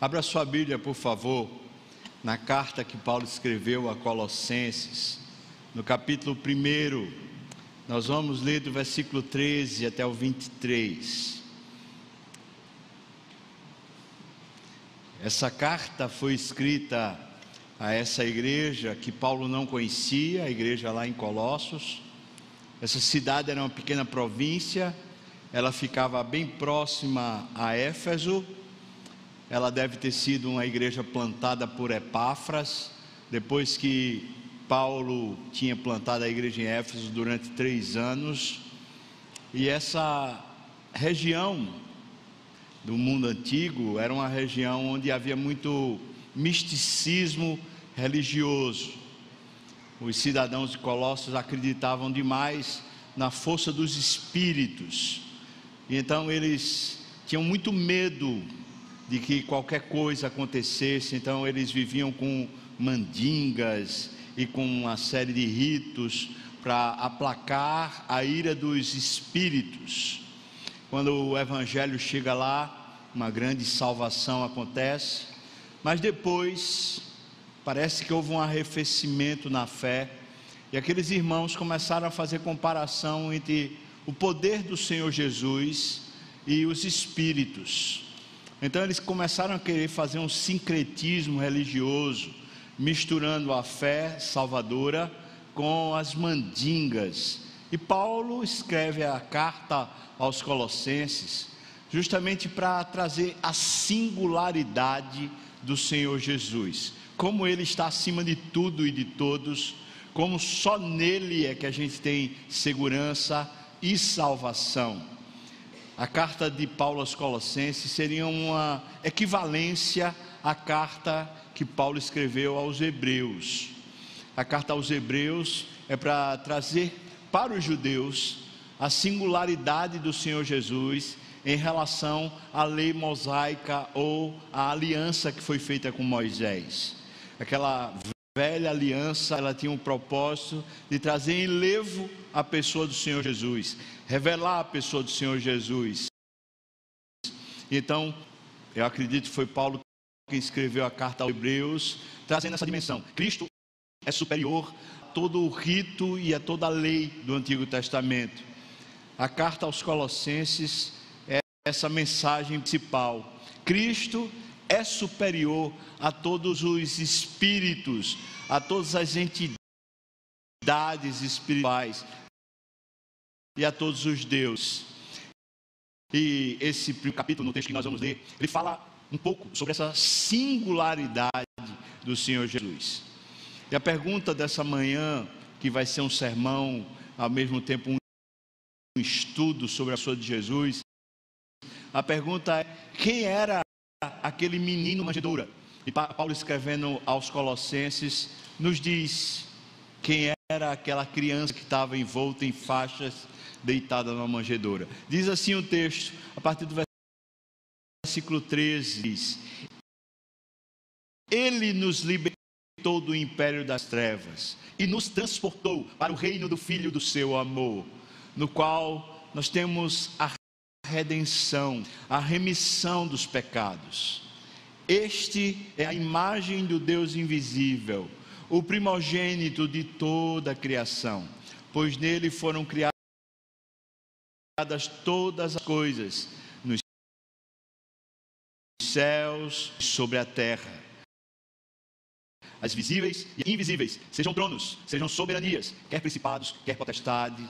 Abra sua Bíblia, por favor, na carta que Paulo escreveu a Colossenses, no capítulo 1. Nós vamos ler do versículo 13 até o 23. Essa carta foi escrita a essa igreja que Paulo não conhecia, a igreja lá em Colossos. Essa cidade era uma pequena província, ela ficava bem próxima a Éfeso ela deve ter sido uma igreja plantada por Epáfras, depois que Paulo tinha plantado a igreja em Éfeso durante três anos. E essa região do mundo antigo era uma região onde havia muito misticismo religioso. Os cidadãos de Colossos acreditavam demais na força dos espíritos. E então eles tinham muito medo de que qualquer coisa acontecesse, então eles viviam com mandingas e com uma série de ritos para aplacar a ira dos espíritos. Quando o evangelho chega lá, uma grande salvação acontece, mas depois parece que houve um arrefecimento na fé e aqueles irmãos começaram a fazer comparação entre o poder do Senhor Jesus e os espíritos. Então eles começaram a querer fazer um sincretismo religioso, misturando a fé salvadora com as mandingas. E Paulo escreve a carta aos Colossenses justamente para trazer a singularidade do Senhor Jesus, como ele está acima de tudo e de todos, como só nele é que a gente tem segurança e salvação a carta de Paulo aos Colossenses seria uma equivalência à carta que Paulo escreveu aos Hebreus. A carta aos Hebreus é para trazer para os judeus a singularidade do Senhor Jesus em relação à lei mosaica ou à aliança que foi feita com Moisés. Aquela velha aliança, ela tinha um propósito de trazer em levo a pessoa do Senhor Jesus, revelar a pessoa do Senhor Jesus. Então, eu acredito que foi Paulo que escreveu a carta aos Hebreus, trazendo essa dimensão. Cristo é superior a todo o rito e a toda a lei do Antigo Testamento. A carta aos Colossenses é essa mensagem principal. Cristo é superior a todos os espíritos, a todas as entidades espirituais e a todos os deuses. E esse capítulo, no texto que nós vamos ler, ele fala um pouco sobre essa singularidade do Senhor Jesus. E a pergunta dessa manhã, que vai ser um sermão, ao mesmo tempo um estudo sobre a pessoa de Jesus, a pergunta é: quem era aquele menino manjedoura. E Paulo escrevendo aos Colossenses nos diz quem era aquela criança que estava envolta em faixas, deitada numa manjedoura. Diz assim o texto, a partir do versículo 13, diz: Ele nos libertou do império das trevas e nos transportou para o reino do Filho do seu amor, no qual nós temos a redenção, a remissão dos pecados. Este é a imagem do Deus invisível, o primogênito de toda a criação, pois nele foram criadas todas as coisas, nos céus e sobre a terra. As visíveis e invisíveis, sejam tronos, sejam soberanias, quer principados, quer potestades,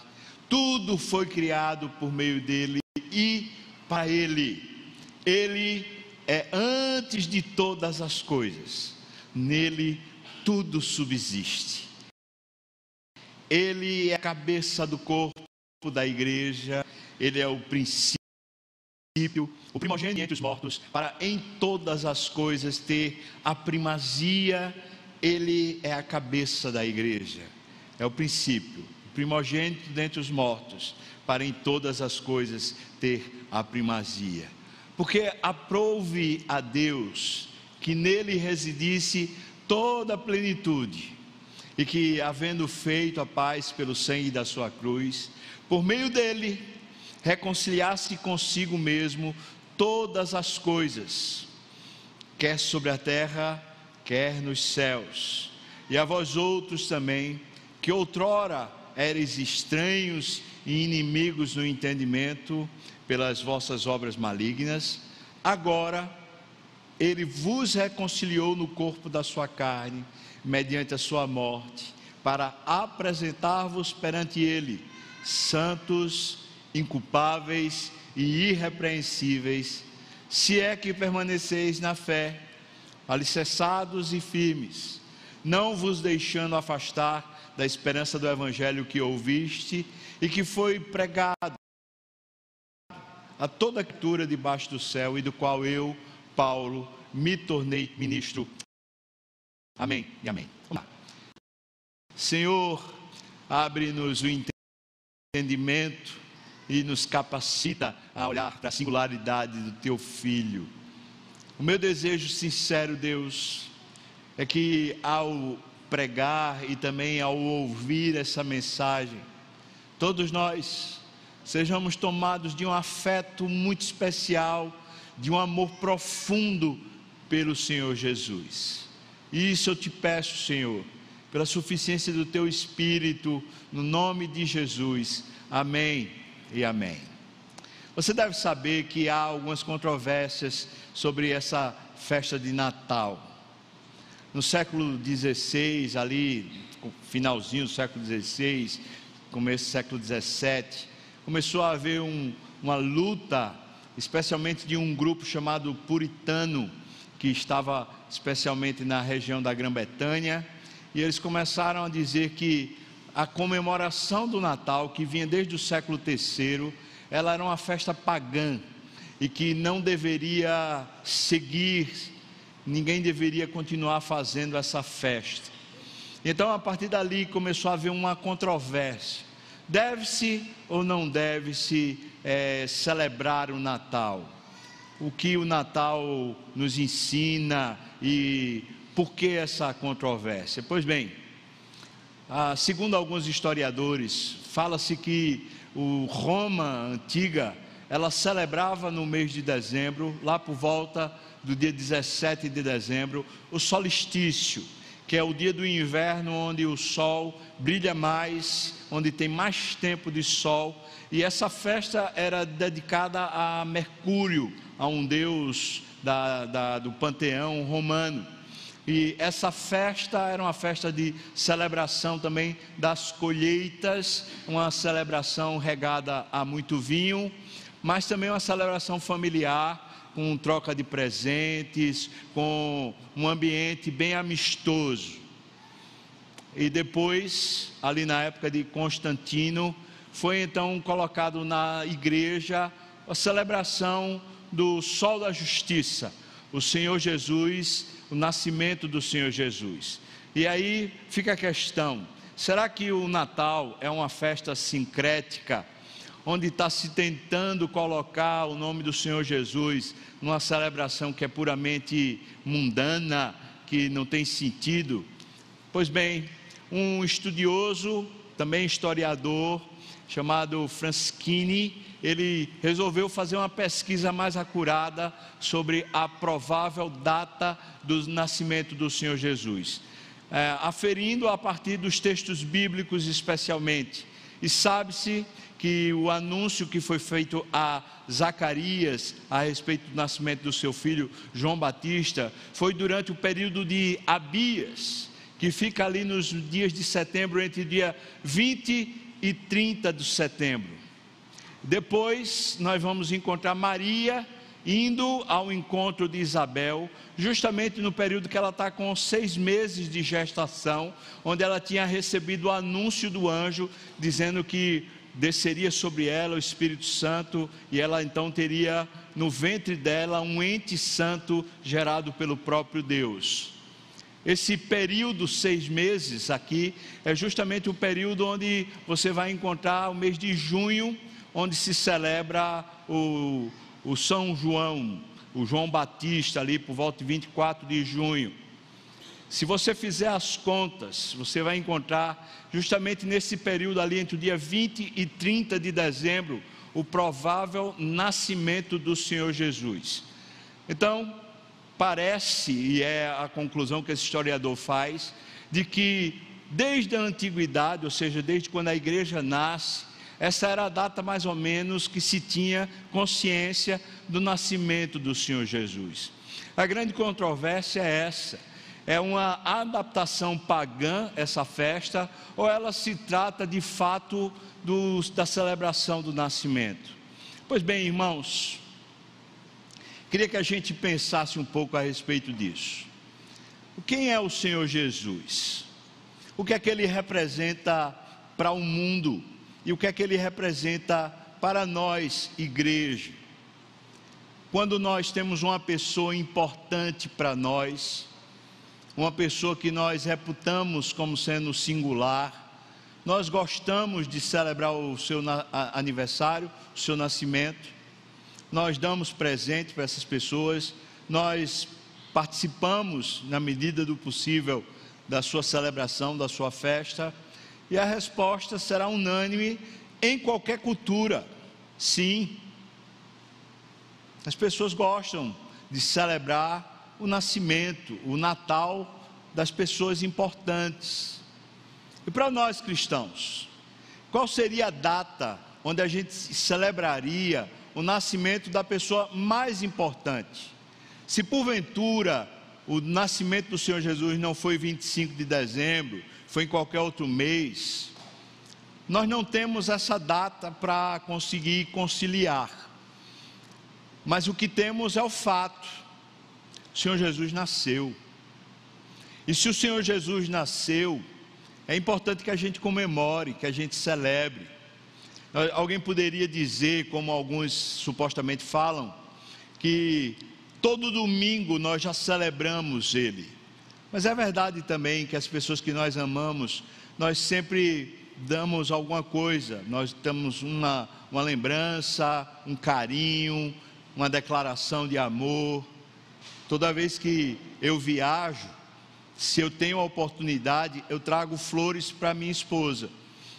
tudo foi criado por meio dele e para Ele. Ele é antes de todas as coisas, nele tudo subsiste. Ele é a cabeça do corpo da igreja, ele é o princípio, o primogênito entre os mortos, para em todas as coisas ter a primazia, ele é a cabeça da igreja, é o princípio, o primogênito dentre os mortos, para em todas as coisas ter a primazia. Porque aprouve a Deus que nele residisse toda a plenitude, e que, havendo feito a paz pelo sangue da sua cruz, por meio dele, reconciliasse consigo mesmo todas as coisas, quer sobre a terra, quer nos céus. E a vós outros também, que outrora eres estranhos e inimigos no entendimento pelas vossas obras malignas, agora ele vos reconciliou no corpo da sua carne, mediante a sua morte, para apresentar-vos perante ele, santos, inculpáveis e irrepreensíveis, se é que permaneceis na fé, alicerçados e firmes, não vos deixando afastar da esperança do evangelho que ouviste e que foi pregado a toda a criatura debaixo do céu e do qual eu, Paulo, me tornei ministro. Amém e amém. Vamos lá. Senhor, abre-nos o entendimento e nos capacita a olhar para a singularidade do teu filho. O meu desejo sincero, Deus, é que ao pregar e também ao ouvir essa mensagem, todos nós sejamos tomados de um afeto muito especial, de um amor profundo pelo Senhor Jesus. Isso eu te peço, Senhor, pela suficiência do teu Espírito, no nome de Jesus. Amém e amém. Você deve saber que há algumas controvérsias sobre essa festa de Natal. No século XVI, ali, finalzinho do século XVI, começo do século XVII, começou a haver um, uma luta, especialmente de um grupo chamado Puritano, que estava especialmente na região da Grã-Bretanha, e eles começaram a dizer que a comemoração do Natal, que vinha desde o século III, ela era uma festa pagã e que não deveria seguir, ninguém deveria continuar fazendo essa festa. Então, a partir dali começou a haver uma controvérsia: deve-se ou não deve-se é, celebrar o Natal? O que o Natal nos ensina e por que essa controvérsia? Pois bem, ah, segundo alguns historiadores, fala-se que o Roma antiga, ela celebrava no mês de dezembro, lá por volta do dia 17 de dezembro, o solstício, que é o dia do inverno onde o sol brilha mais, onde tem mais tempo de sol, e essa festa era dedicada a Mercúrio, a um deus da, da, do panteão romano. E essa festa era uma festa de celebração também das colheitas, uma celebração regada a muito vinho, mas também uma celebração familiar, com troca de presentes, com um ambiente bem amistoso. E depois, ali na época de Constantino, foi então colocado na igreja a celebração do Sol da Justiça, o Senhor Jesus o nascimento do Senhor Jesus. E aí fica a questão: será que o Natal é uma festa sincrética, onde está se tentando colocar o nome do Senhor Jesus numa celebração que é puramente mundana, que não tem sentido? Pois bem, um estudioso, também historiador, chamado Franskini, ele resolveu fazer uma pesquisa mais acurada sobre a provável data do nascimento do Senhor Jesus, é, aferindo a partir dos textos bíblicos especialmente. E sabe-se que o anúncio que foi feito a Zacarias a respeito do nascimento do seu filho João Batista foi durante o período de Abias, que fica ali nos dias de setembro, entre dia 20 e 30 de setembro. Depois nós vamos encontrar Maria indo ao encontro de Isabel, justamente no período que ela está com seis meses de gestação, onde ela tinha recebido o anúncio do anjo dizendo que desceria sobre ela o Espírito Santo e ela então teria no ventre dela um ente santo gerado pelo próprio Deus. Esse período, seis meses aqui, é justamente o período onde você vai encontrar o mês de junho, onde se celebra o, o São João, o João Batista, ali por volta de 24 de junho. Se você fizer as contas, você vai encontrar justamente nesse período ali, entre o dia 20 e 30 de dezembro, o provável nascimento do Senhor Jesus. Então, parece, e é a conclusão que esse historiador faz, de que desde a antiguidade, ou seja, desde quando a igreja nasce, essa era a data mais ou menos que se tinha consciência do nascimento do Senhor Jesus. A grande controvérsia é essa: é uma adaptação pagã essa festa, ou ela se trata de fato do, da celebração do nascimento? Pois bem, irmãos, queria que a gente pensasse um pouco a respeito disso. Quem é o Senhor Jesus? O que é que ele representa para o mundo? E o que é que ele representa para nós, igreja? Quando nós temos uma pessoa importante para nós, uma pessoa que nós reputamos como sendo singular, nós gostamos de celebrar o seu aniversário, o seu nascimento, nós damos presente para essas pessoas, nós participamos, na medida do possível, da sua celebração, da sua festa, e a resposta será unânime em qualquer cultura. Sim. As pessoas gostam de celebrar o nascimento, o Natal das pessoas importantes. E para nós cristãos, qual seria a data onde a gente celebraria o nascimento da pessoa mais importante? Se porventura o nascimento do Senhor Jesus não foi 25 de dezembro, foi em qualquer outro mês. Nós não temos essa data para conseguir conciliar. Mas o que temos é o fato: o Senhor Jesus nasceu. E se o Senhor Jesus nasceu, é importante que a gente comemore, que a gente celebre. Alguém poderia dizer, como alguns supostamente falam, que Todo domingo nós já celebramos Ele. Mas é verdade também que as pessoas que nós amamos, nós sempre damos alguma coisa, nós damos uma, uma lembrança, um carinho, uma declaração de amor. Toda vez que eu viajo, se eu tenho a oportunidade, eu trago flores para minha esposa.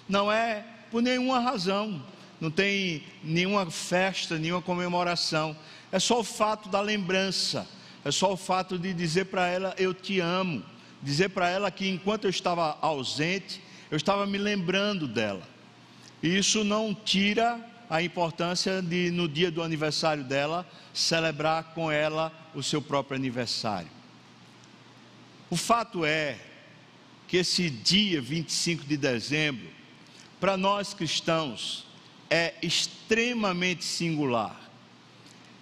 Não é por nenhuma razão, não tem nenhuma festa, nenhuma comemoração é só o fato da lembrança, é só o fato de dizer para ela: Eu te amo, dizer para ela que enquanto eu estava ausente, eu estava me lembrando dela. E isso não tira a importância de, no dia do aniversário dela, celebrar com ela o seu próprio aniversário. O fato é que esse dia 25 de dezembro, para nós cristãos, é extremamente singular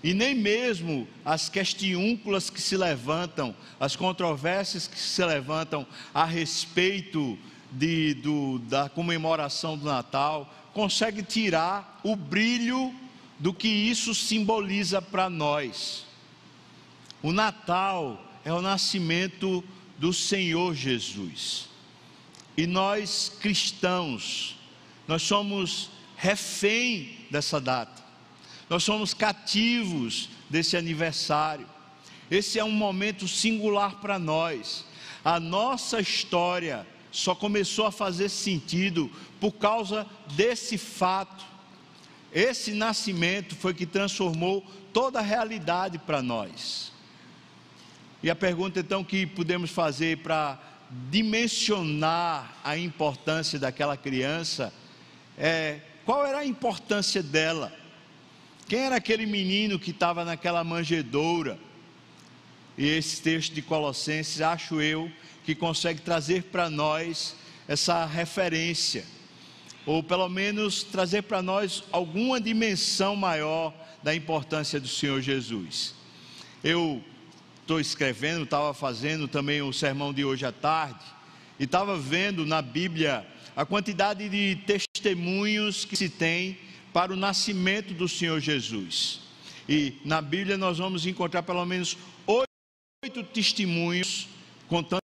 e nem mesmo as questiúnculas que se levantam, as controvérsias que se levantam a respeito de, do, da comemoração do Natal, consegue tirar o brilho do que isso simboliza para nós. O Natal é o nascimento do Senhor Jesus. E nós cristãos, nós somos refém dessa data. Nós somos cativos desse aniversário. Esse é um momento singular para nós. A nossa história só começou a fazer sentido por causa desse fato. Esse nascimento foi que transformou toda a realidade para nós. E a pergunta então que podemos fazer para dimensionar a importância daquela criança é: qual era a importância dela? Quem era aquele menino que estava naquela manjedoura? E esse texto de Colossenses, acho eu, que consegue trazer para nós essa referência, ou pelo menos trazer para nós alguma dimensão maior da importância do Senhor Jesus. Eu estou escrevendo, estava fazendo também o sermão de hoje à tarde, e estava vendo na Bíblia a quantidade de testemunhos que se tem para o nascimento do Senhor Jesus. E na Bíblia nós vamos encontrar pelo menos oito testemunhos, contando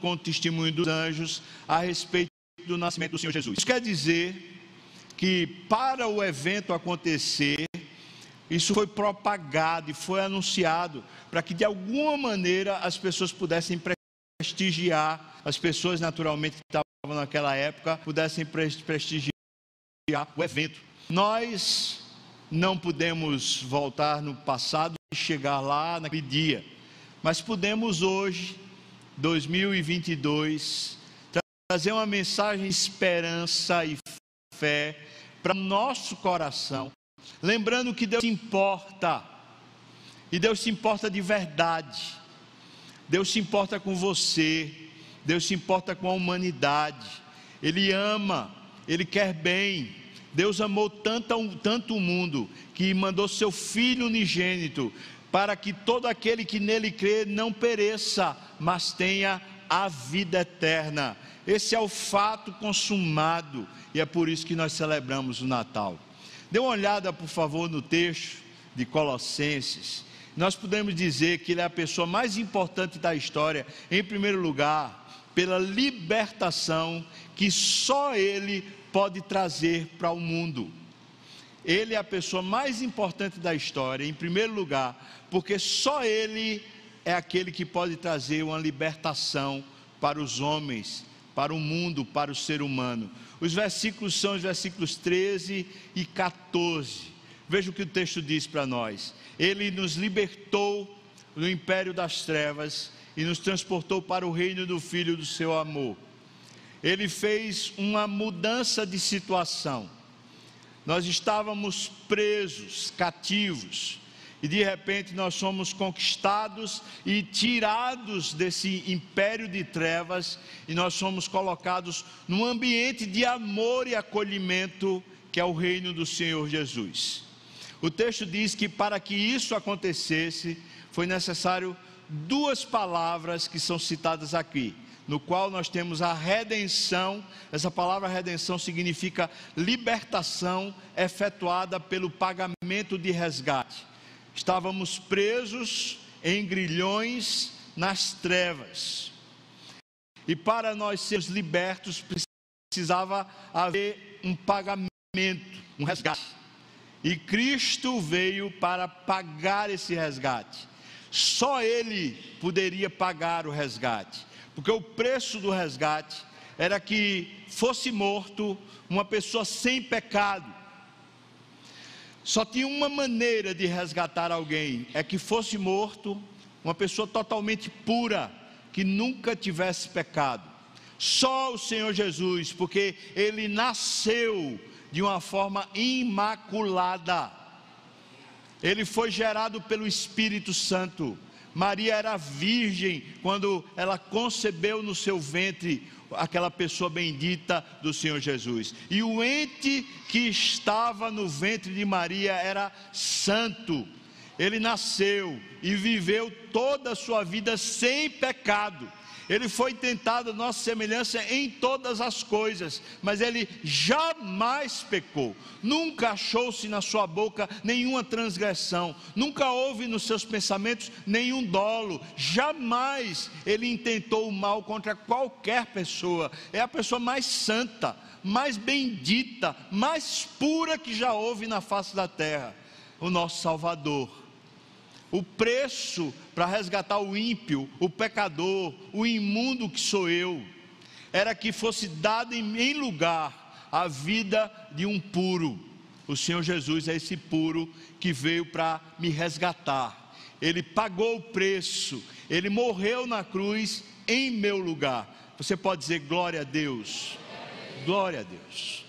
com o testemunho dos anjos, a respeito do nascimento do Senhor Jesus. Isso quer dizer que para o evento acontecer, isso foi propagado e foi anunciado para que de alguma maneira as pessoas pudessem prestigiar, as pessoas naturalmente que estavam naquela época pudessem prestigiar o evento. Nós não podemos voltar no passado e chegar lá naquele dia, mas podemos hoje, 2022, trazer uma mensagem de esperança e fé para o nosso coração, lembrando que Deus se importa, e Deus se importa de verdade, Deus se importa com você, Deus se importa com a humanidade, Ele ama, Ele quer bem. Deus amou tanto, tanto o mundo que mandou seu Filho unigênito para que todo aquele que nele crê não pereça, mas tenha a vida eterna. Esse é o fato consumado e é por isso que nós celebramos o Natal. Dê uma olhada, por favor, no texto de Colossenses. Nós podemos dizer que ele é a pessoa mais importante da história, em primeiro lugar, pela libertação que só ele pode trazer para o mundo. Ele é a pessoa mais importante da história, em primeiro lugar, porque só ele é aquele que pode trazer uma libertação para os homens para o mundo, para o ser humano. Os versículos são os versículos 13 e 14. Veja o que o texto diz para nós. Ele nos libertou do império das trevas e nos transportou para o reino do Filho do seu amor. Ele fez uma mudança de situação. Nós estávamos presos, cativos, e de repente nós somos conquistados e tirados desse império de trevas e nós somos colocados num ambiente de amor e acolhimento que é o reino do Senhor Jesus. O texto diz que para que isso acontecesse foi necessário duas palavras que são citadas aqui, no qual nós temos a redenção. Essa palavra redenção significa libertação efetuada pelo pagamento de resgate estávamos presos em grilhões nas trevas. E para nós sermos libertos, precisava haver um pagamento, um resgate. E Cristo veio para pagar esse resgate. Só Ele poderia pagar o resgate, porque o preço do resgate era que fosse morto uma pessoa sem pecado, só tinha uma maneira de resgatar alguém: é que fosse morto uma pessoa totalmente pura, que nunca tivesse pecado. Só o Senhor Jesus, porque ele nasceu de uma forma imaculada. Ele foi gerado pelo Espírito Santo. Maria era virgem quando ela concebeu no seu ventre aquela pessoa bendita do Senhor Jesus. E o ente que estava no ventre de Maria era santo. Ele nasceu e viveu toda a sua vida sem pecado. Ele foi tentado nossa semelhança em todas as coisas, mas ele jamais pecou. Nunca achou-se na sua boca nenhuma transgressão, nunca houve nos seus pensamentos nenhum dolo. Jamais ele intentou o mal contra qualquer pessoa. É a pessoa mais santa, mais bendita, mais pura que já houve na face da terra. O nosso Salvador o preço para resgatar o ímpio, o pecador, o imundo que sou eu, era que fosse dado em lugar a vida de um puro. O Senhor Jesus é esse puro que veio para me resgatar. Ele pagou o preço, ele morreu na cruz em meu lugar. Você pode dizer glória a Deus. Glória a Deus.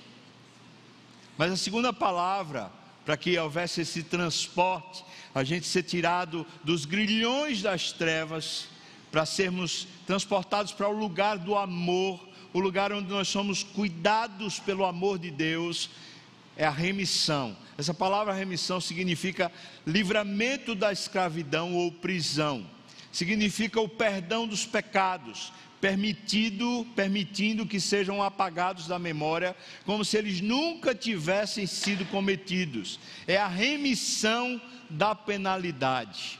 Mas a segunda palavra, para que houvesse esse transporte, a gente ser tirado dos grilhões das trevas, para sermos transportados para o lugar do amor, o lugar onde nós somos cuidados pelo amor de Deus, é a remissão. Essa palavra remissão significa livramento da escravidão ou prisão. Significa o perdão dos pecados, permitido, permitindo que sejam apagados da memória, como se eles nunca tivessem sido cometidos. É a remissão da penalidade.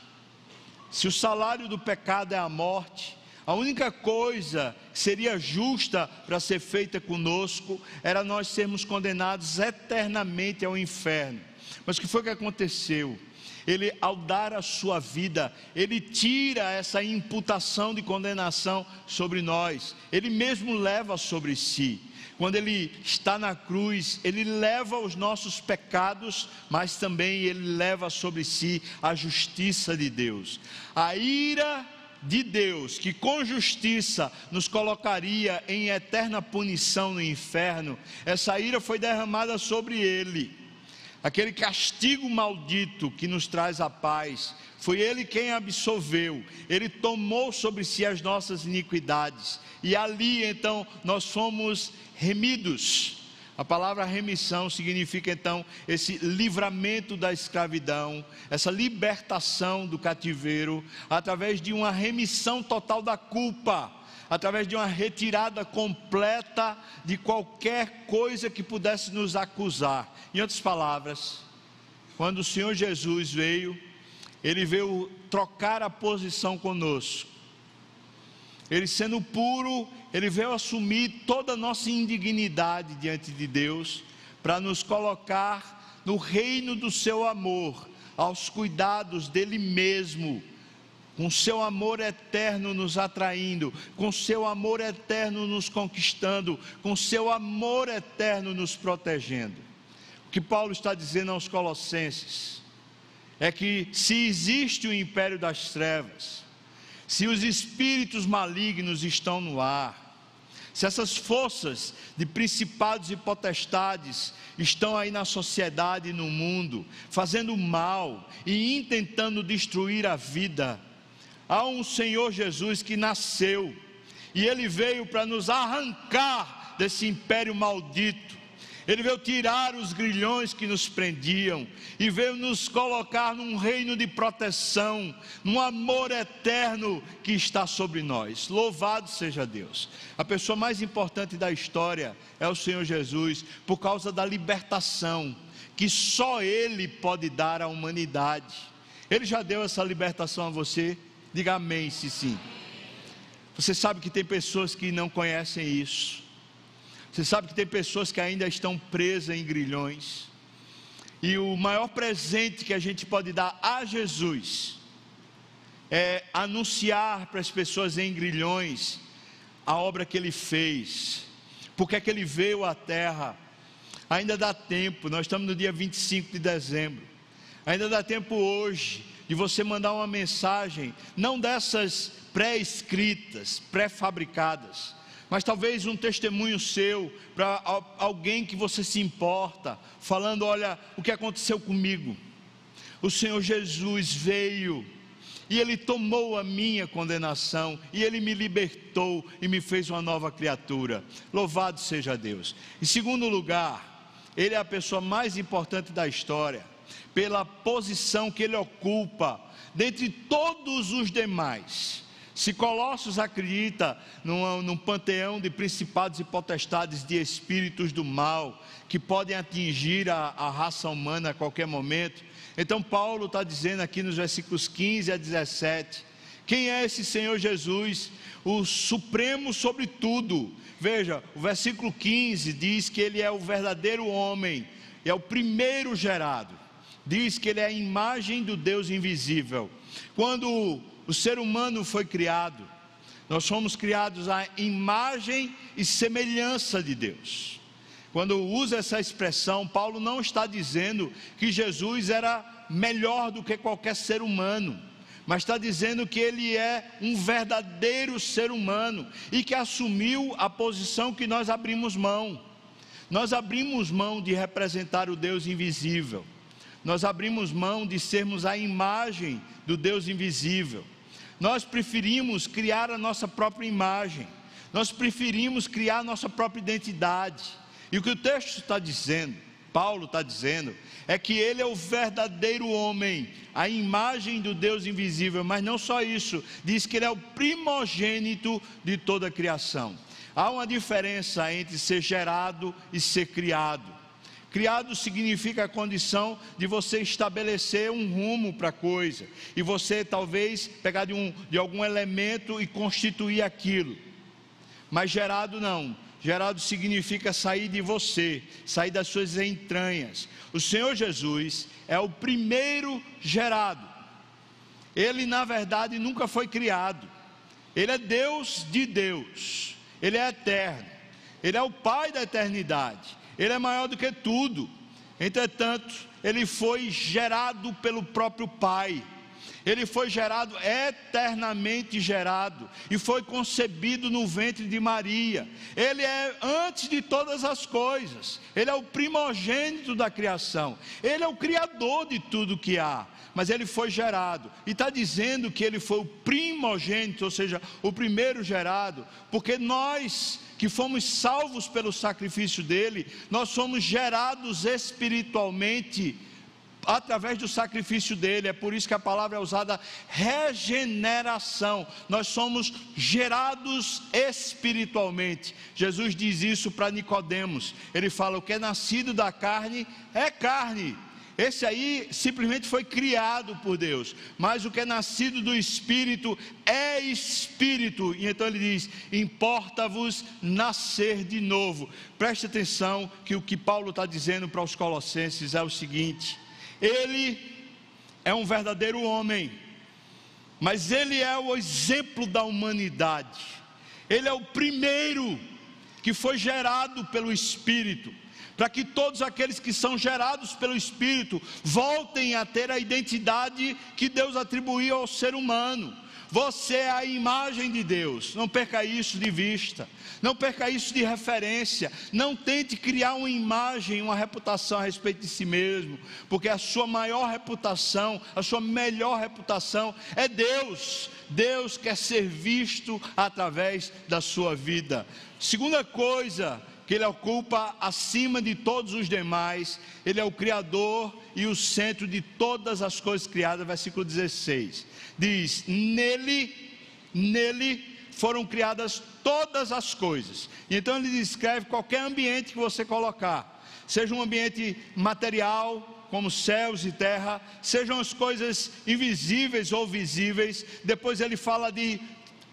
Se o salário do pecado é a morte, a única coisa que seria justa para ser feita conosco era nós sermos condenados eternamente ao inferno. Mas o que foi que aconteceu? Ele, ao dar a sua vida, ele tira essa imputação de condenação sobre nós, ele mesmo leva sobre si. quando ele está na cruz, ele leva os nossos pecados, mas também ele leva sobre si a justiça de Deus. A ira de Deus, que com justiça nos colocaria em eterna punição no inferno, essa ira foi derramada sobre ele. Aquele castigo maldito que nos traz a paz, foi ele quem absolveu, ele tomou sobre si as nossas iniquidades, e ali então nós fomos remidos. A palavra remissão significa então esse livramento da escravidão, essa libertação do cativeiro, através de uma remissão total da culpa, através de uma retirada completa de qualquer coisa que pudesse nos acusar. Em outras palavras, quando o Senhor Jesus veio, ele veio trocar a posição conosco. Ele sendo puro, ele veio assumir toda a nossa indignidade diante de Deus, para nos colocar no reino do seu amor, aos cuidados dele mesmo, com seu amor eterno nos atraindo, com seu amor eterno nos conquistando, com seu amor eterno nos protegendo. O que Paulo está dizendo aos Colossenses é que se existe o império das trevas, se os espíritos malignos estão no ar, se essas forças de principados e potestades estão aí na sociedade e no mundo, fazendo mal e intentando destruir a vida, há um Senhor Jesus que nasceu e ele veio para nos arrancar desse império maldito ele veio tirar os grilhões que nos prendiam e veio nos colocar num reino de proteção, num amor eterno que está sobre nós. Louvado seja Deus. A pessoa mais importante da história é o Senhor Jesus, por causa da libertação que só Ele pode dar à humanidade. Ele já deu essa libertação a você? Diga amém, se sim. Você sabe que tem pessoas que não conhecem isso. Você sabe que tem pessoas que ainda estão presas em grilhões. E o maior presente que a gente pode dar a Jesus é anunciar para as pessoas em grilhões a obra que ele fez, porque é que ele veio à terra. Ainda dá tempo, nós estamos no dia 25 de dezembro. Ainda dá tempo hoje de você mandar uma mensagem, não dessas pré-escritas, pré-fabricadas, mas talvez um testemunho seu para alguém que você se importa, falando: olha, o que aconteceu comigo. O Senhor Jesus veio e Ele tomou a minha condenação, e Ele me libertou e me fez uma nova criatura. Louvado seja Deus. Em segundo lugar, Ele é a pessoa mais importante da história, pela posição que Ele ocupa dentre todos os demais. Se Colossos acredita num, num, panteão de principados e potestades de espíritos do mal que podem atingir a, a raça humana a qualquer momento, então Paulo está dizendo aqui nos versículos 15 a 17: quem é esse Senhor Jesus? O supremo sobre tudo. Veja, o versículo 15 diz que ele é o verdadeiro homem, é o primeiro gerado. Diz que ele é a imagem do Deus invisível. Quando o ser humano foi criado, nós fomos criados à imagem e semelhança de Deus. Quando usa essa expressão, Paulo não está dizendo que Jesus era melhor do que qualquer ser humano, mas está dizendo que ele é um verdadeiro ser humano e que assumiu a posição que nós abrimos mão. Nós abrimos mão de representar o Deus invisível, nós abrimos mão de sermos a imagem do Deus invisível nós preferimos criar a nossa própria imagem, nós preferimos criar a nossa própria identidade. E o que o texto está dizendo, Paulo está dizendo, é que ele é o verdadeiro homem, a imagem do Deus invisível, mas não só isso, diz que ele é o primogênito de toda a criação. Há uma diferença entre ser gerado e ser criado. Criado significa a condição de você estabelecer um rumo para a coisa, e você talvez pegar de, um, de algum elemento e constituir aquilo. Mas gerado não. Gerado significa sair de você, sair das suas entranhas. O Senhor Jesus é o primeiro gerado. Ele, na verdade, nunca foi criado. Ele é Deus de Deus. Ele é eterno. Ele é o Pai da eternidade, Ele é maior do que tudo. Entretanto, Ele foi gerado pelo próprio Pai ele foi gerado eternamente gerado e foi concebido no ventre de Maria. Ele é antes de todas as coisas. Ele é o primogênito da criação. Ele é o criador de tudo que há. Mas ele foi gerado. E está dizendo que ele foi o primogênito, ou seja, o primeiro gerado, porque nós que fomos salvos pelo sacrifício dele, nós somos gerados espiritualmente através do sacrifício dele. É por isso que a palavra é usada regeneração. Nós somos gerados espiritualmente. Jesus diz isso para Nicodemos. Ele fala: "O que é nascido da carne é carne". Esse aí simplesmente foi criado por Deus, mas o que é nascido do Espírito é Espírito. E então ele diz: importa-vos nascer de novo. Preste atenção que o que Paulo está dizendo para os Colossenses é o seguinte: ele é um verdadeiro homem, mas ele é o exemplo da humanidade. Ele é o primeiro que foi gerado pelo Espírito, para que todos aqueles que são gerados pelo Espírito voltem a ter a identidade que Deus atribuiu ao ser humano. Você é a imagem de Deus, não perca isso de vista, não perca isso de referência, não tente criar uma imagem, uma reputação a respeito de si mesmo, porque a sua maior reputação, a sua melhor reputação é Deus. Deus quer ser visto através da sua vida. Segunda coisa que ele ocupa acima de todos os demais, ele é o Criador e o centro de todas as coisas criadas, versículo 16 diz: Nele, nele foram criadas todas as coisas. Então ele descreve qualquer ambiente que você colocar, seja um ambiente material, como céus e terra, sejam as coisas invisíveis ou visíveis. Depois ele fala de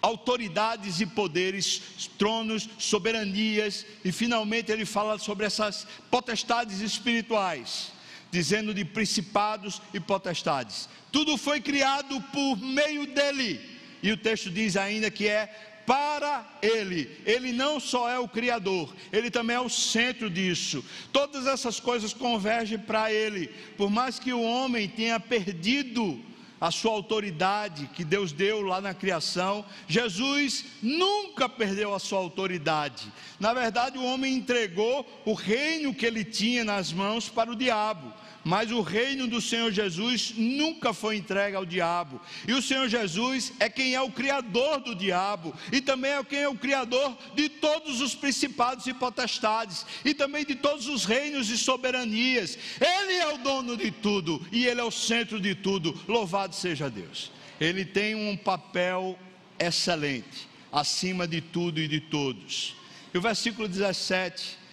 autoridades e poderes, tronos, soberanias, e finalmente ele fala sobre essas potestades espirituais, dizendo de principados e potestades tudo foi criado por meio dele. E o texto diz ainda que é para Ele. Ele não só é o Criador, Ele também é o centro disso. Todas essas coisas convergem para Ele. Por mais que o homem tenha perdido a sua autoridade que Deus deu lá na criação, Jesus nunca perdeu a sua autoridade. Na verdade, o homem entregou o reino que ele tinha nas mãos para o diabo mas o reino do Senhor Jesus nunca foi entregue ao diabo. E o Senhor Jesus é quem é o criador do diabo e também é quem é o criador de todos os principados e potestades e também de todos os reinos e soberanias. Ele é o dono de tudo e ele é o centro de tudo. Louvado seja Deus. Ele tem um papel excelente acima de tudo e de todos. E o versículo 17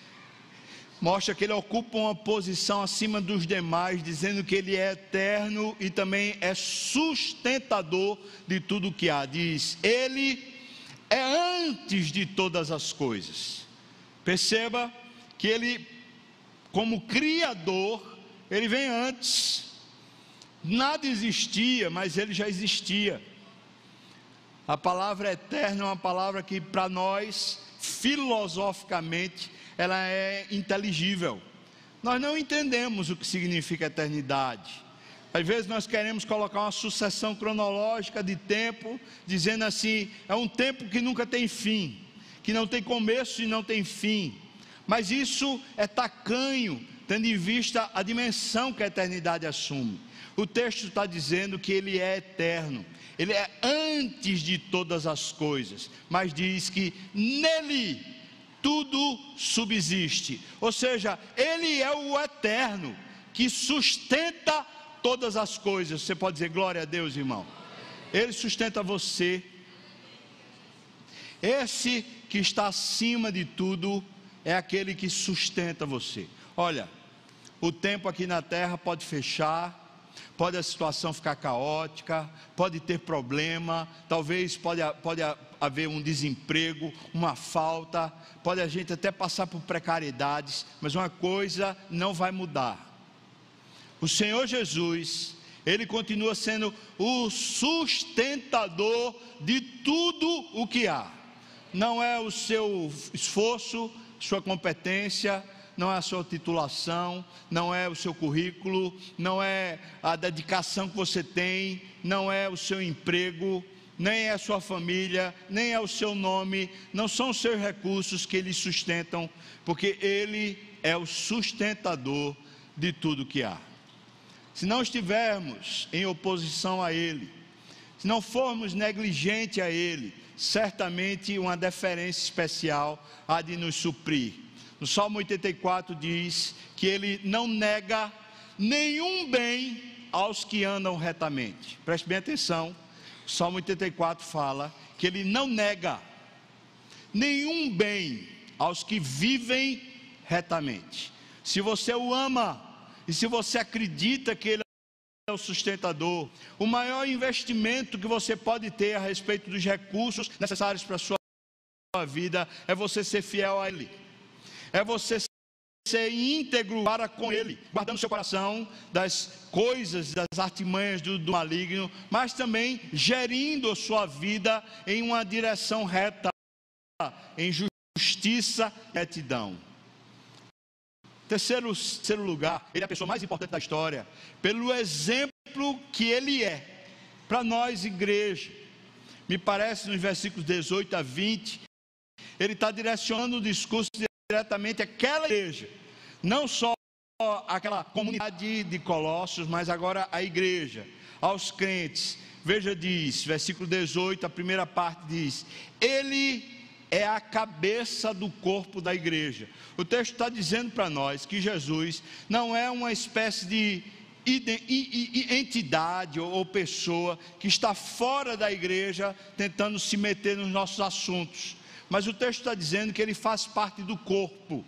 mostra que ele ocupa uma posição acima dos demais, dizendo que ele é eterno e também é sustentador de tudo que há. Diz: Ele é antes de todas as coisas. Perceba que ele, como criador, ele vem antes. Nada existia, mas ele já existia. A palavra eterna é uma palavra que para nós, filosoficamente, ela é inteligível. Nós não entendemos o que significa eternidade. Às vezes nós queremos colocar uma sucessão cronológica de tempo, dizendo assim: é um tempo que nunca tem fim, que não tem começo e não tem fim. Mas isso é tacanho, tendo em vista a dimensão que a eternidade assume. O texto está dizendo que ele é eterno, ele é antes de todas as coisas, mas diz que nele tudo subsiste. Ou seja, Ele é o eterno que sustenta todas as coisas. Você pode dizer glória a Deus, irmão. Ele sustenta você. Esse que está acima de tudo é aquele que sustenta você. Olha, o tempo aqui na terra pode fechar, pode a situação ficar caótica, pode ter problema, talvez pode, pode haver um desemprego, uma falta, pode a gente até passar por precariedades, mas uma coisa não vai mudar. O Senhor Jesus, Ele continua sendo o sustentador de tudo o que há. não é o seu esforço, sua competência, não é a sua titulação, não é o seu currículo, não é a dedicação que você tem, não é o seu emprego, nem é a sua família, nem é o seu nome, não são os seus recursos que lhe sustentam, porque Ele é o sustentador de tudo que há. Se não estivermos em oposição a Ele, se não formos negligentes a Ele, certamente uma deferência especial há de nos suprir. No Salmo 84 diz que Ele não nega nenhum bem aos que andam retamente. Preste bem atenção. Salmo 84 fala que Ele não nega nenhum bem aos que vivem retamente. Se você o ama, e se você acredita que Ele é o sustentador, o maior investimento que você pode ter a respeito dos recursos necessários para a sua vida é você ser fiel a Ele, é você ser íntegro para com Ele, guardando seu coração das coisas, das artimanhas do, do maligno, mas também gerindo a sua vida em uma direção reta, em justiça e retidão. Terceiro, terceiro lugar, ele é a pessoa mais importante da história, pelo exemplo que ele é para nós, igreja. Me parece nos versículos 18 a 20, ele está direcionando o discurso diretamente àquela igreja, não só aquela comunidade de Colossos, mas agora a igreja, aos crentes. Veja, diz, versículo 18, a primeira parte diz: Ele é a cabeça do corpo da igreja. O texto está dizendo para nós que Jesus não é uma espécie de entidade ou pessoa que está fora da igreja tentando se meter nos nossos assuntos, mas o texto está dizendo que ele faz parte do corpo.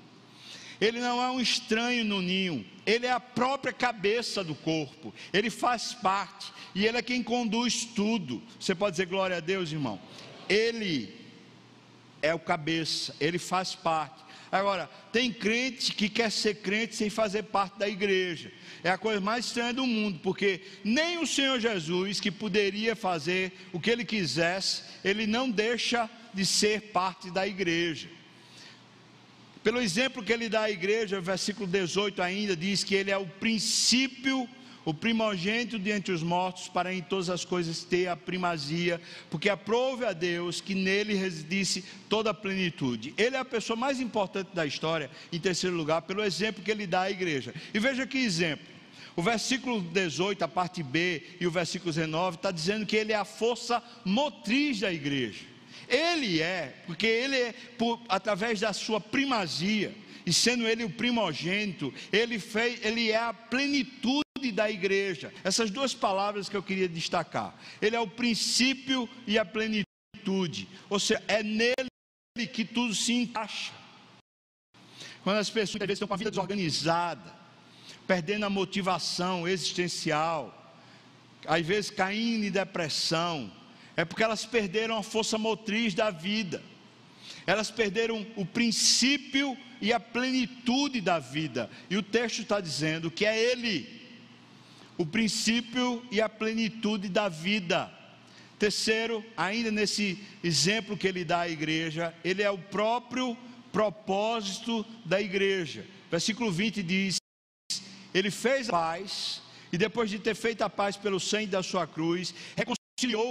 Ele não é um estranho no ninho, ele é a própria cabeça do corpo, ele faz parte e ele é quem conduz tudo. Você pode dizer glória a Deus, irmão? Ele é o cabeça, ele faz parte. Agora, tem crente que quer ser crente sem fazer parte da igreja. É a coisa mais estranha do mundo, porque nem o Senhor Jesus, que poderia fazer o que ele quisesse, ele não deixa de ser parte da igreja. Pelo exemplo que ele dá à igreja, versículo 18 ainda diz que ele é o princípio o primogênito de entre os mortos, para em todas as coisas ter a primazia, porque aprove a Deus que nele residisse toda a plenitude. Ele é a pessoa mais importante da história, em terceiro lugar, pelo exemplo que ele dá à igreja. E veja que exemplo. O versículo 18, a parte B, e o versículo 19, está dizendo que ele é a força motriz da igreja. Ele é, porque ele é, por, através da sua primazia, e sendo ele o primogênito, ele, fez, ele é a plenitude da igreja. Essas duas palavras que eu queria destacar. Ele é o princípio e a plenitude. Ou seja, é nele que tudo se encaixa. Quando as pessoas às vezes estão com a vida desorganizada, perdendo a motivação existencial, às vezes caindo em depressão, é porque elas perderam a força motriz da vida. Elas perderam o princípio e a plenitude da vida. E o texto está dizendo que é Ele o princípio e a plenitude da vida. Terceiro, ainda nesse exemplo que ele dá à igreja, ele é o próprio propósito da igreja. Versículo 20 diz: Ele fez a paz, e depois de ter feito a paz pelo sangue da sua cruz,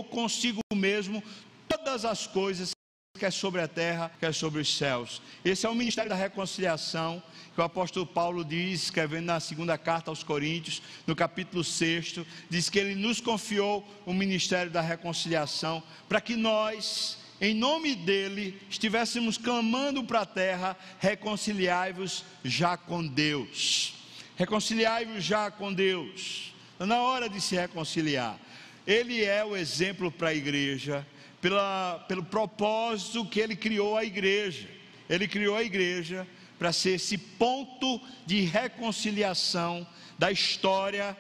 consigo mesmo todas as coisas, quer sobre a terra, quer sobre os céus. Esse é o ministério da reconciliação que o apóstolo Paulo diz, escrevendo na segunda carta aos Coríntios, no capítulo 6, diz que ele nos confiou o ministério da reconciliação, para que nós, em nome dele, estivéssemos clamando para a terra: reconciliai-vos já com Deus. Reconciliai-vos já com Deus. Está na hora de se reconciliar. Ele é o exemplo para a igreja, pela, pelo propósito que ele criou a igreja. Ele criou a igreja para ser esse ponto de reconciliação da história,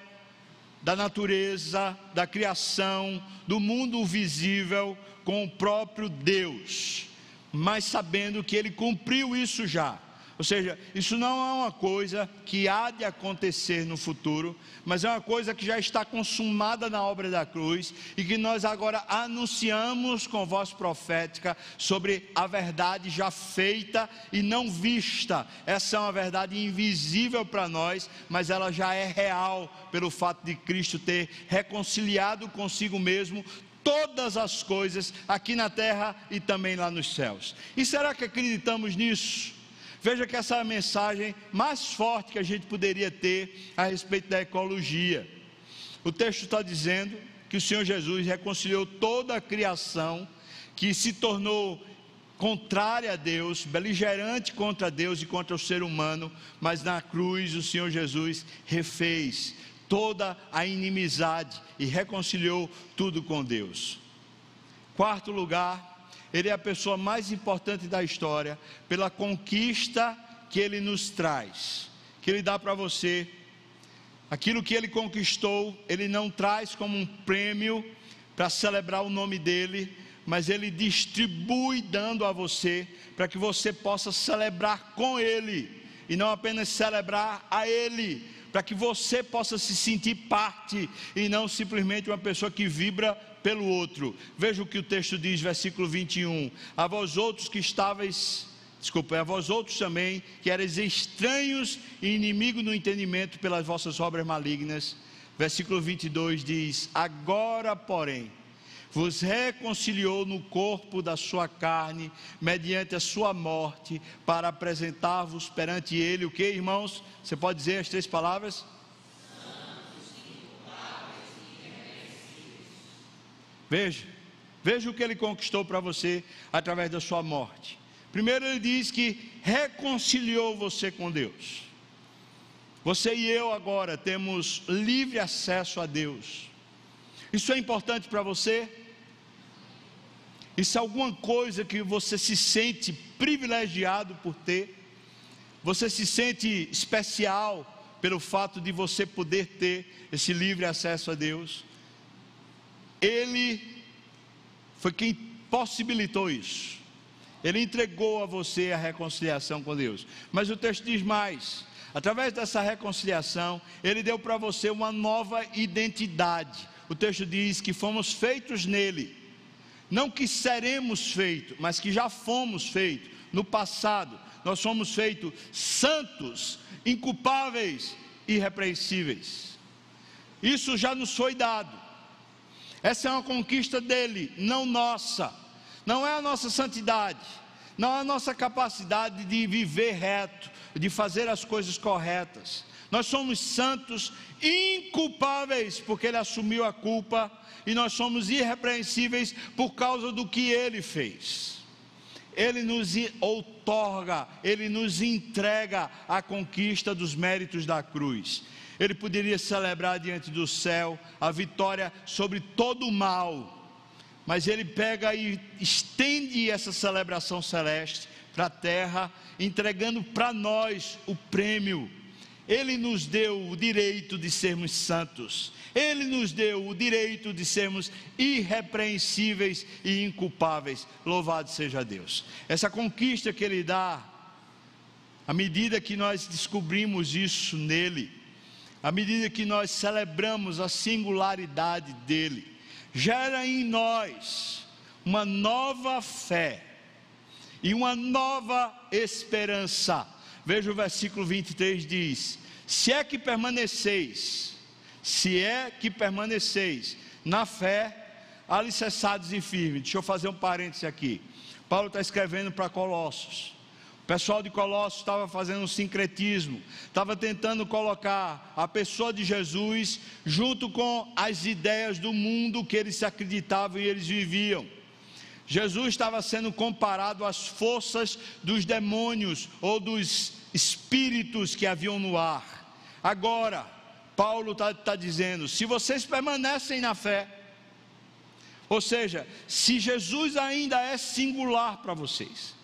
da natureza, da criação, do mundo visível com o próprio Deus, mas sabendo que ele cumpriu isso já. Ou seja, isso não é uma coisa que há de acontecer no futuro, mas é uma coisa que já está consumada na obra da cruz e que nós agora anunciamos com voz profética sobre a verdade já feita e não vista. Essa é uma verdade invisível para nós, mas ela já é real pelo fato de Cristo ter reconciliado consigo mesmo todas as coisas aqui na terra e também lá nos céus. E será que acreditamos nisso? Veja que essa é a mensagem mais forte que a gente poderia ter a respeito da ecologia. O texto está dizendo que o Senhor Jesus reconciliou toda a criação que se tornou contrária a Deus, beligerante contra Deus e contra o ser humano, mas na cruz o Senhor Jesus refez toda a inimizade e reconciliou tudo com Deus. Quarto lugar, ele é a pessoa mais importante da história pela conquista que ele nos traz, que ele dá para você. Aquilo que ele conquistou, ele não traz como um prêmio para celebrar o nome dele, mas ele distribui dando a você, para que você possa celebrar com ele, e não apenas celebrar a ele, para que você possa se sentir parte e não simplesmente uma pessoa que vibra pelo outro. Veja o que o texto diz, versículo 21. A vós outros que estáveis, desculpa, a vós outros também, que eres estranhos e inimigos no entendimento pelas vossas obras malignas. Versículo 22 diz: Agora, porém, vos reconciliou no corpo da sua carne, mediante a sua morte, para apresentar-vos perante ele o que, irmãos? Você pode dizer as três palavras? Veja, veja o que ele conquistou para você através da sua morte. Primeiro, ele diz que reconciliou você com Deus. Você e eu agora temos livre acesso a Deus. Isso é importante para você? Isso é alguma coisa que você se sente privilegiado por ter? Você se sente especial pelo fato de você poder ter esse livre acesso a Deus? Ele foi quem possibilitou isso. Ele entregou a você a reconciliação com Deus. Mas o texto diz mais: através dessa reconciliação, Ele deu para você uma nova identidade. O texto diz que fomos feitos nele, não que seremos feitos, mas que já fomos feitos no passado. Nós somos feitos santos, inculpáveis, irrepreensíveis. Isso já nos foi dado. Essa é uma conquista dele, não nossa. Não é a nossa santidade, não é a nossa capacidade de viver reto, de fazer as coisas corretas. Nós somos santos, inculpáveis, porque ele assumiu a culpa, e nós somos irrepreensíveis por causa do que ele fez. Ele nos outorga, ele nos entrega a conquista dos méritos da cruz ele poderia celebrar diante do céu a vitória sobre todo o mal, mas ele pega e estende essa celebração celeste para a terra, entregando para nós o prêmio. Ele nos deu o direito de sermos santos, ele nos deu o direito de sermos irrepreensíveis e inculpáveis. Louvado seja Deus. Essa conquista que ele dá, à medida que nós descobrimos isso nele, à medida que nós celebramos a singularidade dele, gera em nós uma nova fé e uma nova esperança. Veja o versículo 23 diz: Se é que permaneceis, se é que permaneceis na fé, alicerçados e firmes. Deixa eu fazer um parêntese aqui. Paulo está escrevendo para Colossos. O pessoal de Colossos estava fazendo um sincretismo, estava tentando colocar a pessoa de Jesus junto com as ideias do mundo que eles acreditavam e eles viviam. Jesus estava sendo comparado às forças dos demônios ou dos espíritos que haviam no ar. Agora, Paulo está tá dizendo: se vocês permanecem na fé, ou seja, se Jesus ainda é singular para vocês,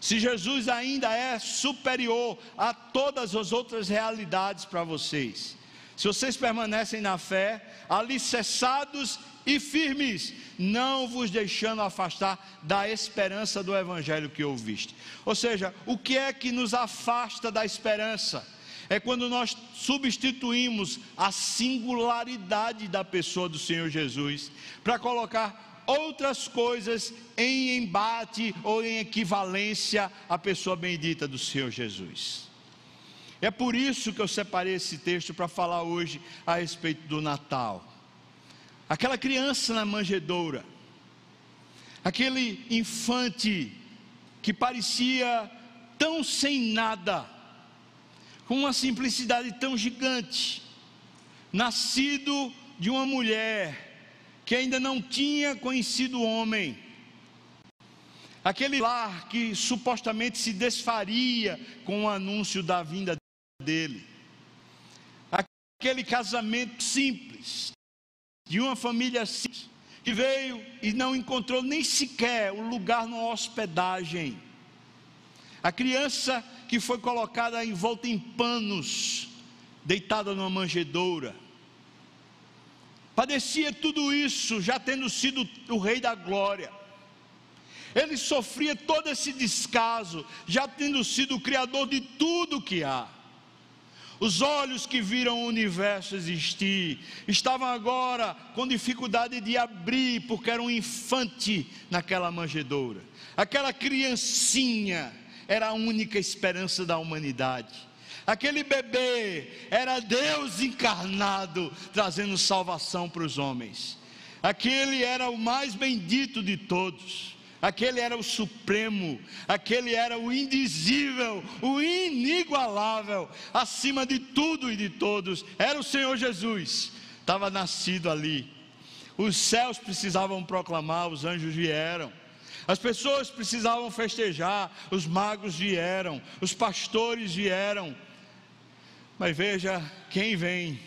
se Jesus ainda é superior a todas as outras realidades para vocês, se vocês permanecem na fé, alicerçados e firmes, não vos deixando afastar da esperança do evangelho que ouviste. Ou seja, o que é que nos afasta da esperança? É quando nós substituímos a singularidade da pessoa do Senhor Jesus para colocar outras coisas em embate ou em equivalência à pessoa bendita do Senhor Jesus. É por isso que eu separei esse texto para falar hoje a respeito do Natal. Aquela criança na manjedoura, aquele infante que parecia tão sem nada, com uma simplicidade tão gigante, nascido de uma mulher que ainda não tinha conhecido homem, aquele lar que supostamente se desfaria com o anúncio da vinda dele, aquele casamento simples, de uma família simples, que veio e não encontrou nem sequer um lugar numa hospedagem, a criança que foi colocada envolta em panos, deitada numa manjedoura, padecia tudo isso, já tendo sido o Rei da Glória. Ele sofria todo esse descaso, já tendo sido o Criador de tudo que há. Os olhos que viram o universo existir estavam agora com dificuldade de abrir, porque era um infante naquela manjedoura. Aquela criancinha era a única esperança da humanidade. Aquele bebê era Deus encarnado, trazendo salvação para os homens. Aquele era o mais bendito de todos. Aquele era o supremo, aquele era o indizível, o inigualável, acima de tudo e de todos. Era o Senhor Jesus, estava nascido ali. Os céus precisavam proclamar, os anjos vieram. As pessoas precisavam festejar, os magos vieram, os pastores vieram, mas veja quem vem.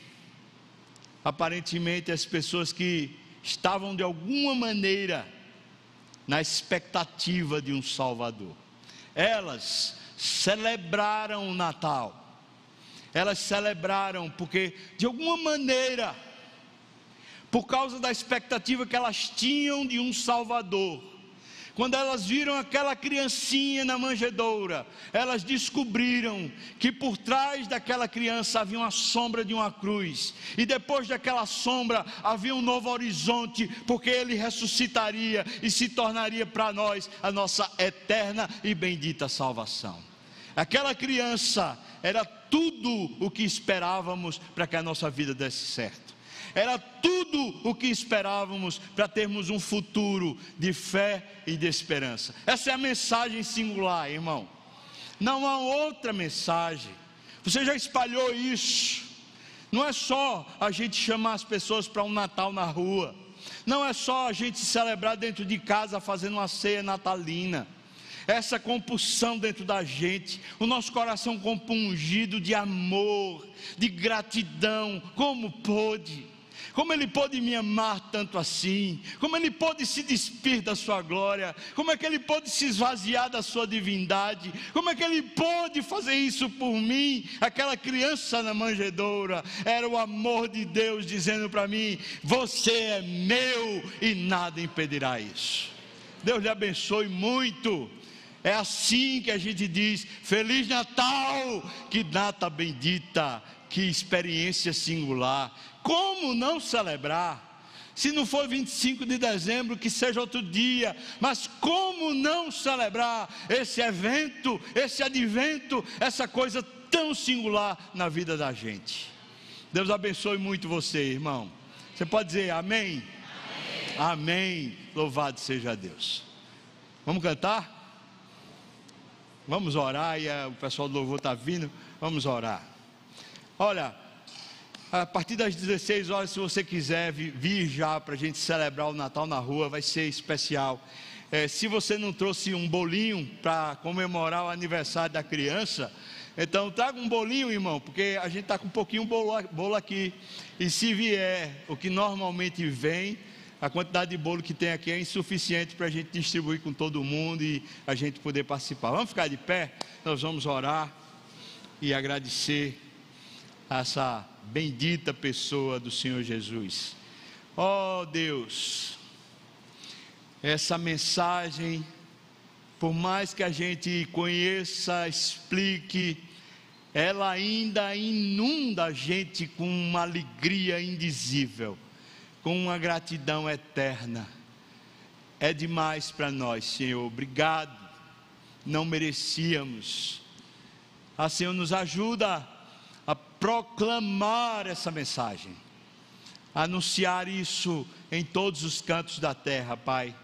Aparentemente, as pessoas que estavam de alguma maneira na expectativa de um Salvador. Elas celebraram o Natal. Elas celebraram porque, de alguma maneira, por causa da expectativa que elas tinham de um Salvador, quando elas viram aquela criancinha na manjedoura, elas descobriram que por trás daquela criança havia uma sombra de uma cruz, e depois daquela sombra havia um novo horizonte, porque ele ressuscitaria e se tornaria para nós a nossa eterna e bendita salvação. Aquela criança era tudo o que esperávamos para que a nossa vida desse certo era tudo o que esperávamos para termos um futuro de fé e de esperança. Essa é a mensagem singular, irmão. Não há outra mensagem. Você já espalhou isso. Não é só a gente chamar as pessoas para um Natal na rua. Não é só a gente celebrar dentro de casa fazendo uma ceia natalina essa compulsão dentro da gente, o nosso coração compungido de amor, de gratidão, como pôde como Ele pôde me amar tanto assim, como Ele pôde se despir da Sua glória, como é que Ele pôde se esvaziar da Sua divindade, como é que Ele pôde fazer isso por mim, aquela criança na manjedoura, era o amor de Deus dizendo para mim: Você é meu e nada impedirá isso. Deus lhe abençoe muito. É assim que a gente diz: Feliz Natal, que data bendita, que experiência singular, como não celebrar? Se não for 25 de dezembro, que seja outro dia, mas como não celebrar esse evento, esse advento, essa coisa tão singular na vida da gente? Deus abençoe muito você, irmão. Você pode dizer amém? Amém. amém. Louvado seja Deus. Vamos cantar? Vamos orar e o pessoal do louvor está vindo. Vamos orar. Olha, a partir das 16 horas, se você quiser vir já para a gente celebrar o Natal na rua, vai ser especial. É, se você não trouxe um bolinho para comemorar o aniversário da criança, então traga um bolinho, irmão, porque a gente está com um pouquinho bolo, bolo aqui. E se vier o que normalmente vem, a quantidade de bolo que tem aqui é insuficiente para a gente distribuir com todo mundo e a gente poder participar. Vamos ficar de pé, nós vamos orar e agradecer essa bendita pessoa do Senhor Jesus. Oh Deus, essa mensagem, por mais que a gente conheça, explique, ela ainda inunda a gente com uma alegria indizível, com uma gratidão eterna. É demais para nós, Senhor. Obrigado. Não merecíamos. A Senhor nos ajuda proclamar essa mensagem, anunciar isso em todos os cantos da terra, Pai.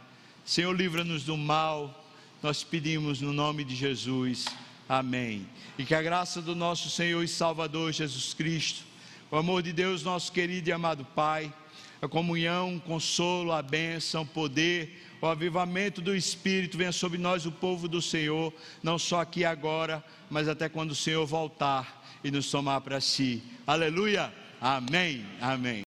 Senhor, livra-nos do mal. Nós pedimos no nome de Jesus. Amém. E que a graça do nosso Senhor e Salvador Jesus Cristo, o amor de Deus, nosso querido e amado Pai, a comunhão, o consolo, a bênção, o poder, o avivamento do Espírito venha sobre nós, o povo do Senhor, não só aqui agora, mas até quando o Senhor voltar e nos tomar para si. Aleluia. Amém. Amém.